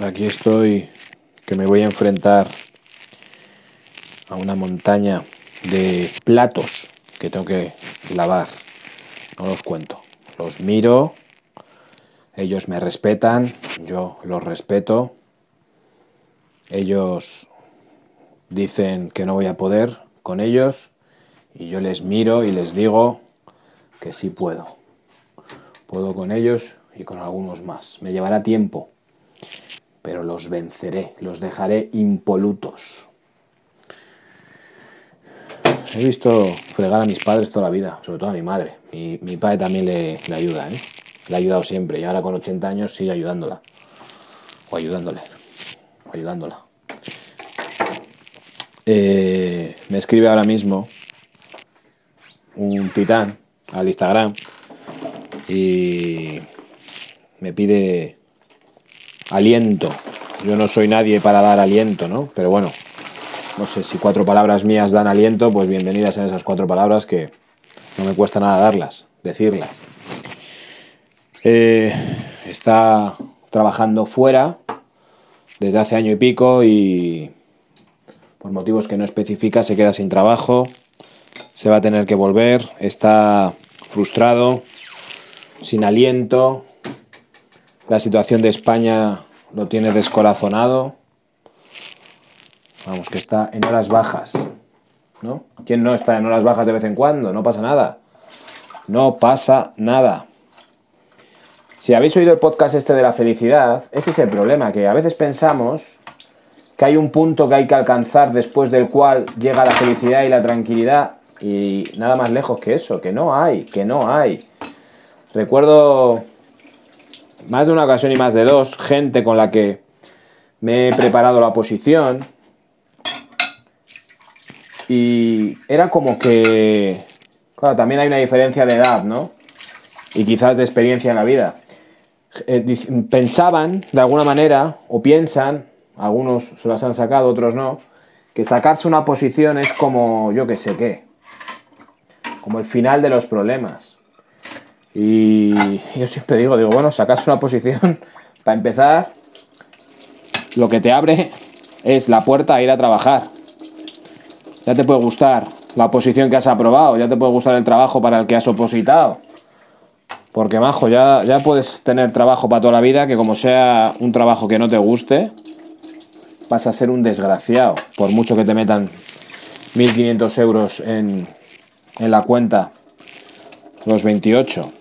Aquí estoy, que me voy a enfrentar a una montaña de platos que tengo que lavar. No los cuento. Los miro, ellos me respetan, yo los respeto. Ellos dicen que no voy a poder con ellos y yo les miro y les digo que sí puedo. Puedo con ellos y con algunos más. Me llevará tiempo, pero los venceré, los dejaré impolutos. He visto fregar a mis padres toda la vida, sobre todo a mi madre. Mi, mi padre también le, le ayuda, ¿eh? Le ha ayudado siempre y ahora con 80 años sigue ayudándola. O ayudándole. Ayudándola. Eh, me escribe ahora mismo un titán al Instagram y me pide aliento. Yo no soy nadie para dar aliento, ¿no? Pero bueno, no sé si cuatro palabras mías dan aliento, pues bienvenidas a esas cuatro palabras que no me cuesta nada darlas, decirlas. Eh, está trabajando fuera desde hace año y pico y por motivos que no especifica se queda sin trabajo, se va a tener que volver, está frustrado, sin aliento, la situación de España lo tiene descorazonado, vamos, que está en horas bajas, ¿no? ¿Quién no está en horas bajas de vez en cuando? No pasa nada, no pasa nada. Si habéis oído el podcast este de la felicidad, ese es el problema, que a veces pensamos que hay un punto que hay que alcanzar después del cual llega la felicidad y la tranquilidad y nada más lejos que eso, que no hay, que no hay. Recuerdo más de una ocasión y más de dos, gente con la que me he preparado la posición y era como que, claro, también hay una diferencia de edad, ¿no? Y quizás de experiencia en la vida. Eh, pensaban, de alguna manera, o piensan, algunos se las han sacado, otros no, que sacarse una posición es como yo que sé qué, como el final de los problemas. Y yo siempre digo, digo, bueno, sacarse una posición, para empezar, lo que te abre es la puerta a ir a trabajar. Ya te puede gustar la posición que has aprobado, ya te puede gustar el trabajo para el que has opositado. Porque, majo, ya, ya puedes tener trabajo para toda la vida, que como sea un trabajo que no te guste, vas a ser un desgraciado, por mucho que te metan 1.500 euros en, en la cuenta, los 28.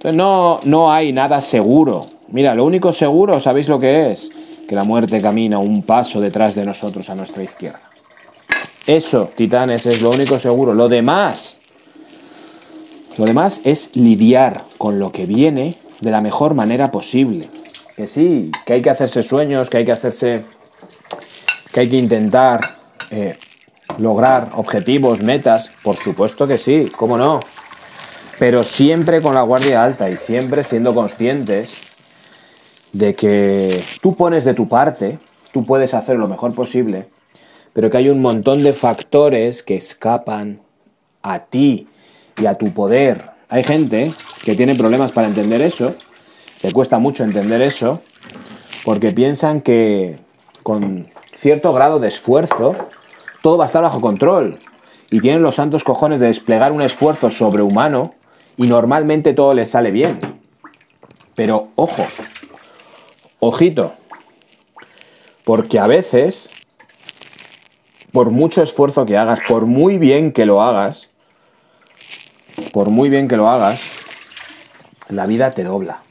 Entonces no, no hay nada seguro. Mira, lo único seguro, ¿sabéis lo que es? Que la muerte camina un paso detrás de nosotros a nuestra izquierda. Eso, titanes, es lo único seguro. Lo demás, lo demás es lidiar con lo que viene de la mejor manera posible que sí, que hay que hacerse sueños, que hay que hacerse, que hay que intentar eh, lograr objetivos, metas, por supuesto que sí, cómo no, pero siempre con la guardia alta y siempre siendo conscientes de que tú pones de tu parte, tú puedes hacer lo mejor posible, pero que hay un montón de factores que escapan a ti y a tu poder. Hay gente que tiene problemas para entender eso le cuesta mucho entender eso, porque piensan que con cierto grado de esfuerzo todo va a estar bajo control. Y tienen los santos cojones de desplegar un esfuerzo sobrehumano y normalmente todo les sale bien. Pero ojo, ojito, porque a veces, por mucho esfuerzo que hagas, por muy bien que lo hagas, por muy bien que lo hagas, la vida te dobla.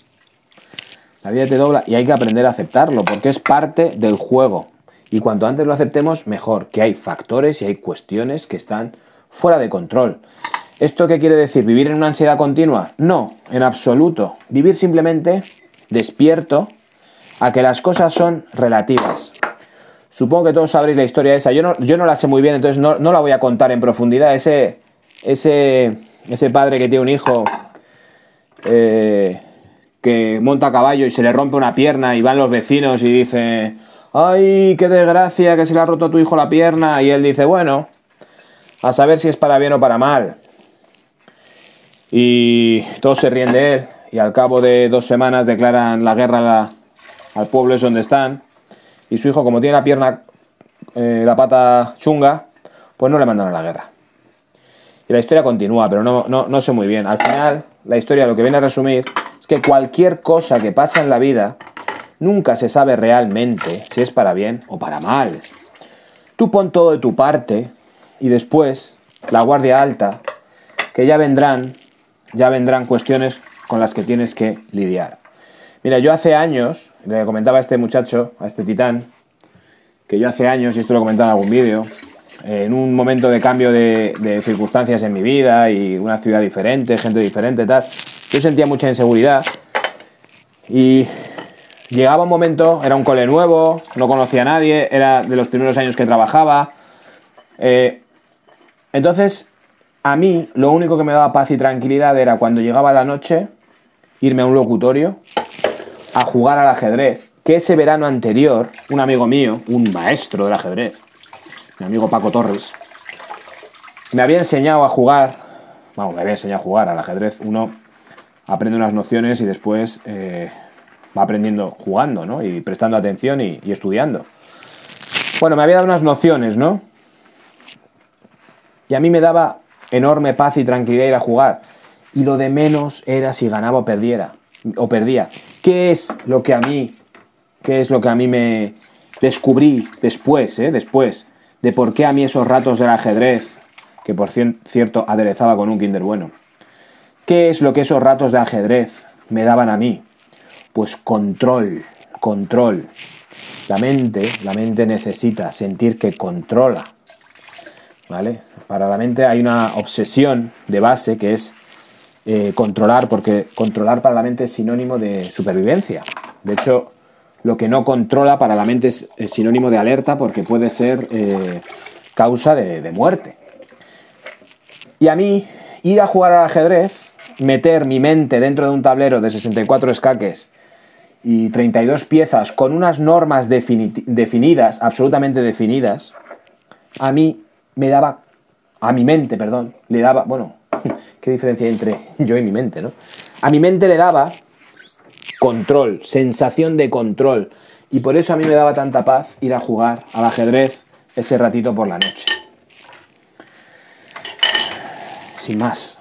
La vida te dobla y hay que aprender a aceptarlo porque es parte del juego. Y cuanto antes lo aceptemos, mejor, que hay factores y hay cuestiones que están fuera de control. ¿Esto qué quiere decir? ¿Vivir en una ansiedad continua? No, en absoluto. Vivir simplemente despierto a que las cosas son relativas. Supongo que todos sabréis la historia esa. Yo no, yo no la sé muy bien, entonces no, no, la voy a contar en profundidad. Ese, ese, ese padre que tiene un hijo eh, que monta a caballo y se le rompe una pierna y van los vecinos y dice, ay, qué desgracia que se le ha roto a tu hijo la pierna. Y él dice, bueno, a saber si es para bien o para mal. Y todos se ríen de él y al cabo de dos semanas declaran la guerra al pueblo es donde están, y su hijo, como tiene la pierna, eh, la pata chunga, pues no le mandan a la guerra. Y la historia continúa, pero no, no, no sé muy bien. Al final, la historia lo que viene a resumir es que cualquier cosa que pasa en la vida nunca se sabe realmente si es para bien o para mal. Tú pon todo de tu parte y después la guardia alta, que ya vendrán, ya vendrán cuestiones con las que tienes que lidiar. Mira, yo hace años, le comentaba a este muchacho, a este titán, que yo hace años, y esto lo he comentado en algún vídeo, en un momento de cambio de, circunstancias en mi vida y una ciudad diferente, gente diferente, tal, yo sentía mucha inseguridad y llegaba un momento, era un cole nuevo, no conocía a nadie, era de los primeros años que trabajaba. Eh, entonces, a mí lo único que me daba paz y tranquilidad era cuando llegaba la noche, irme a un locutorio a jugar al ajedrez, que ese verano anterior, un amigo mío, un maestro del ajedrez, mi amigo Paco Torres, me había enseñado a jugar, vamos, me había enseñado a jugar al ajedrez. Uno aprende unas nociones y después eh, va aprendiendo jugando, ¿no? Y prestando atención y, y estudiando. Bueno, me había dado unas nociones, ¿no? Y a mí me daba enorme paz y tranquilidad ir a jugar. Y lo de menos era si ganaba o perdiera o perdía. ¿Qué es lo que a mí, qué es lo que a mí me descubrí después, eh? después? de por qué a mí esos ratos del ajedrez, que por cierto aderezaba con un kinder bueno, ¿qué es lo que esos ratos de ajedrez me daban a mí? Pues control, control. La mente, la mente necesita sentir que controla. ¿Vale? Para la mente hay una obsesión de base que es eh, controlar, porque controlar para la mente es sinónimo de supervivencia. De hecho, lo que no controla para la mente es, sinónimo de alerta porque puede ser eh, causa de, muerte. Y a mí, ir a jugar al ajedrez, meter mi mente dentro de un tablero de 64 escaques y 32 piezas con unas normas definidas, absolutamente definidas, a mí me daba, a mi mente, perdón, le daba, bueno, qué diferencia hay entre yo y mi mente, ¿no? A mi mente le daba control, sensación de control. Y por eso a mí me daba tanta paz ir a jugar al ajedrez ese ratito por la noche. Sin más.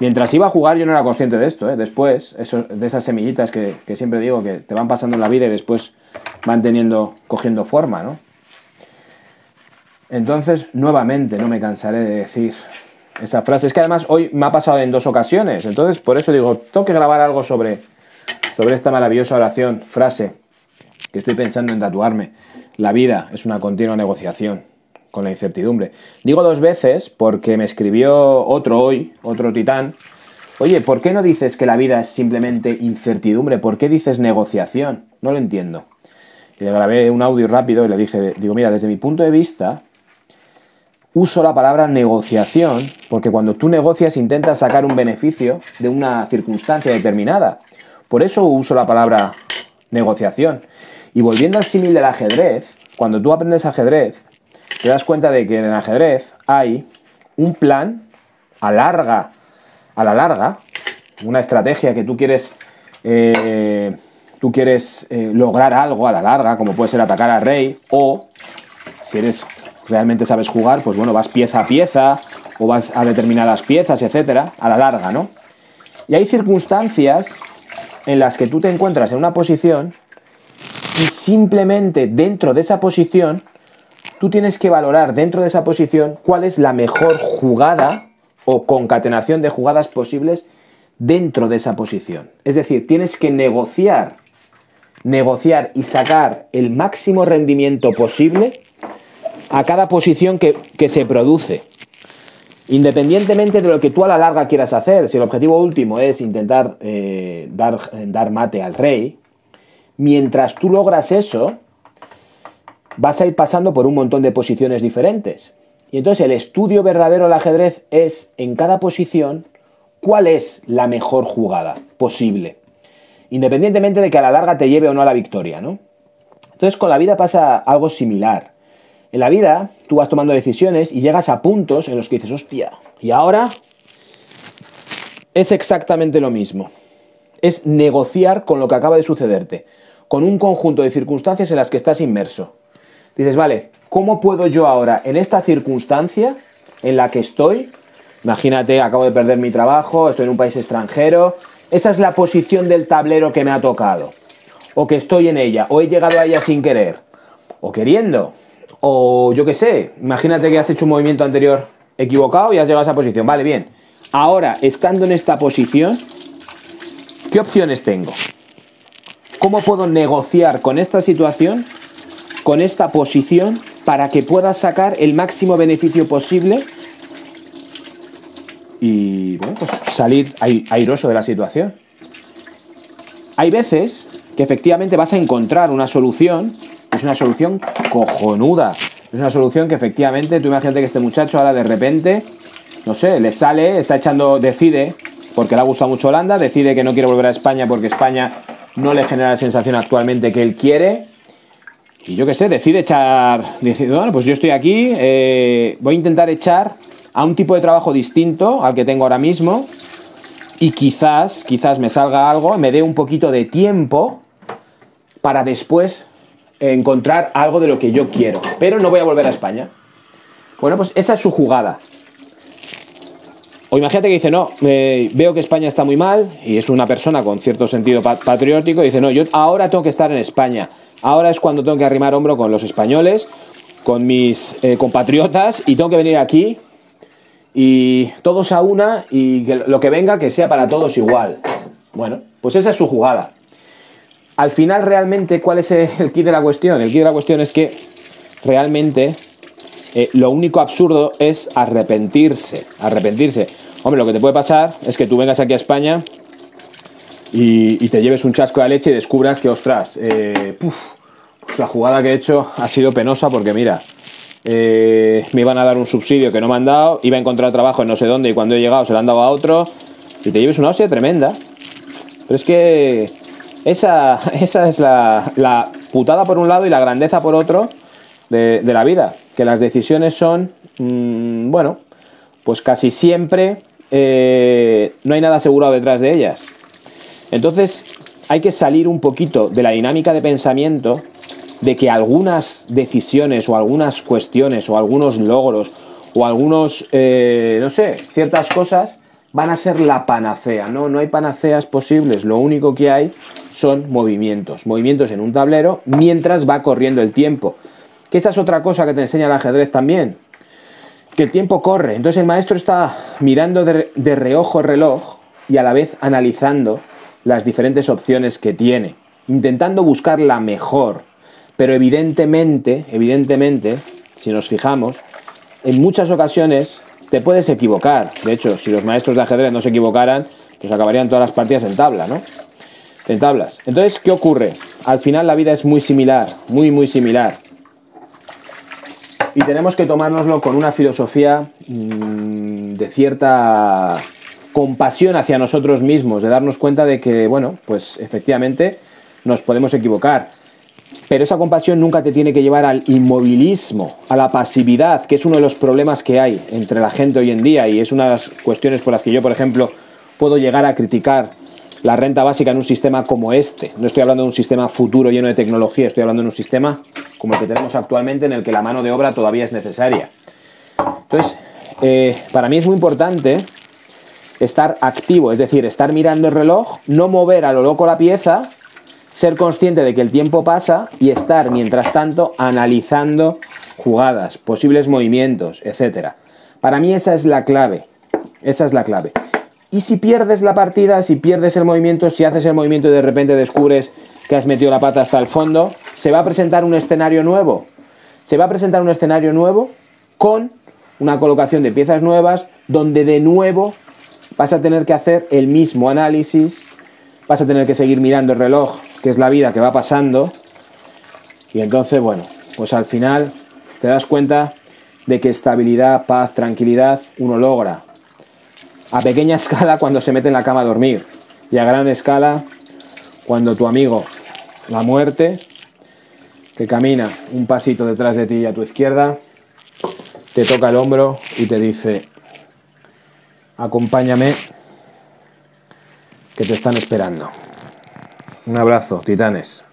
Mientras iba a jugar yo no era consciente de esto, ¿eh? después, eso, de esas semillitas que, que, siempre digo que te van pasando en la vida y después van teniendo, cogiendo forma, ¿no? Entonces, nuevamente, no me cansaré de decir esa frase. Es que además hoy me ha pasado en dos ocasiones, entonces por eso digo, tengo que grabar algo sobre, sobre esta maravillosa oración, frase, que estoy pensando en tatuarme. La vida es una continua negociación con la incertidumbre. Digo dos veces porque me escribió otro hoy, otro titán. Oye, ¿por qué no dices que la vida es simplemente incertidumbre? ¿Por qué dices negociación? No lo entiendo. Y le grabé un audio rápido y le dije, digo, mira, desde mi punto de vista, uso la palabra negociación porque cuando tú negocias intentas sacar un beneficio de una circunstancia determinada. Por eso uso la palabra negociación. Y volviendo al símil del ajedrez, cuando tú aprendes ajedrez, te das cuenta de que en el ajedrez hay un plan a larga, a la larga, una estrategia que tú quieres, eh, tú quieres eh, lograr algo a la larga, como puede ser atacar al rey, o si eres realmente sabes jugar, pues bueno, vas pieza a pieza, o vas a determinadas piezas, etcétera, a la larga, ¿no? Y hay circunstancias en las que tú te encuentras en una posición y simplemente dentro de esa posición tú tienes que valorar dentro de esa posición cuál es la mejor jugada o concatenación de jugadas posibles dentro de esa posición. Es decir, tienes que negociar, negociar y sacar el máximo rendimiento posible a cada posición que, se produce. Independientemente de lo que tú a la larga quieras hacer, si el objetivo último es intentar eh, dar, dar mate al rey, mientras tú logras eso, vas a ir pasando por un montón de posiciones diferentes. Y entonces el estudio verdadero del ajedrez es en cada posición cuál es la mejor jugada posible, independientemente de que a la larga te lleve o no a la victoria, ¿no? Entonces con la vida pasa algo similar. En la vida, tú vas tomando decisiones y llegas a puntos en los que dices, hostia, y ahora es exactamente lo mismo. Es negociar con lo que acaba de sucederte. con un conjunto de circunstancias en las que estás inmerso. Dices, vale, ¿cómo puedo yo ahora, en esta circunstancia en la que estoy, imagínate, acabo de perder mi trabajo, estoy en un país extranjero, esa es la posición del tablero que me ha tocado, o que estoy en ella, o he llegado a ella sin querer, o queriendo, o yo qué sé, imagínate que has hecho un movimiento anterior equivocado y has llegado a esa posición, vale, bien. Ahora, estando en esta posición, ¿qué opciones tengo? ¿Cómo puedo negociar con esta situación, con esta posición, para que pueda sacar el máximo beneficio posible y bueno, pues salir airoso de la situación? Hay veces que efectivamente vas a encontrar una solución, es una solución cojonuda, es una solución que efectivamente, tú imagínate que este muchacho ahora de repente, no sé, le sale, está echando, decide, porque le ha gustado mucho Holanda, decide que no quiere volver a España porque España no le genera la sensación actualmente que él quiere. Y yo qué sé, decide echar, dice, bueno, pues yo estoy aquí, eh, voy a intentar echar a un tipo de trabajo distinto al que tengo ahora mismo y quizás, quizás me salga algo, me dé un poquito de tiempo para después encontrar algo de lo que yo quiero, pero no voy a volver a España. Bueno, pues esa es su jugada. O imagínate que dice, no, veo que España está muy mal y es una persona con cierto sentido patriótico dice, no, yo ahora tengo que estar en España. Ahora es cuando tengo que arrimar hombro con los españoles, con mis eh, compatriotas y tengo que venir aquí y todos a una y que lo que venga que sea para todos igual. Bueno, pues esa es su jugada al final realmente, ¿cuál es el kit de la cuestión? El kit de la cuestión es que realmente eh, lo único absurdo es arrepentirse, arrepentirse. Hombre, lo que te puede pasar es que tú vengas aquí a España y, te lleves un chasco de leche y descubras que, ostras, eh, pues la jugada que he hecho ha sido penosa porque mira, eh, me iban a dar un subsidio que no me han dado, iba a encontrar trabajo en no sé dónde y cuando he llegado se lo han dado a otro y te lleves una hostia tremenda. Pero es que esa, esa es la, putada por un lado y la grandeza por otro de, la vida. Que las decisiones son, mm, bueno, pues casi siempre eh, no hay nada asegurado detrás de ellas. Entonces hay que salir un poquito de la dinámica de pensamiento de que algunas decisiones o algunas cuestiones o algunos logros o algunos, eh, no sé, ciertas cosas van a ser la panacea. No, no hay panaceas posibles. Lo único que hay son movimientos. Movimientos en un tablero mientras va corriendo el tiempo. Que esa es otra cosa que te enseña el ajedrez también. Que el tiempo corre. Entonces el maestro está mirando de, de reojo el reloj y a la vez analizando las diferentes opciones que tiene. Intentando buscar la mejor. Pero evidentemente, evidentemente, si nos fijamos, en muchas ocasiones te puedes equivocar. De hecho, si los maestros de ajedrez no se equivocaran, pues acabarían todas las partidas en tabla, ¿no? En tablas. Entonces, ¿qué ocurre? Al final la vida es muy similar, muy, muy similar. Y tenemos que tomárnoslo con una filosofía mmm, de cierta compasión hacia nosotros mismos, de darnos cuenta de que, bueno, pues efectivamente nos podemos equivocar pero esa compasión nunca te tiene que llevar al inmovilismo, a la pasividad, que es uno de los problemas que hay entre la gente hoy en día y es una de las cuestiones por las que yo, por ejemplo, puedo llegar a criticar la renta básica en un sistema como este. No estoy hablando de un sistema futuro lleno de tecnología, estoy hablando de un sistema como el que tenemos actualmente en el que la mano de obra todavía es necesaria. Entonces, eh, para mí es muy importante estar activo, es decir, estar mirando el reloj, no mover a lo loco la pieza ser consciente de que el tiempo pasa y estar, mientras tanto, analizando jugadas, posibles movimientos, etc. Para mí esa es la clave. Esa es la clave. Y si pierdes la partida, si pierdes el movimiento, si haces el movimiento y de repente descubres que has metido la pata hasta el fondo, se va a presentar un escenario nuevo. Se va a presentar un escenario nuevo con una colocación de piezas nuevas donde de nuevo vas a tener que hacer el mismo análisis, vas a tener que seguir mirando el reloj que es la vida que va pasando. Y entonces, bueno, pues al final te das cuenta de que estabilidad, paz, tranquilidad uno logra. A pequeña escala cuando se mete en la cama a dormir. Y a gran escala cuando tu amigo, la muerte, que camina un pasito detrás de ti y a tu izquierda, te toca el hombro y te dice, acompáñame, que te están esperando. Un abrazo, titanes.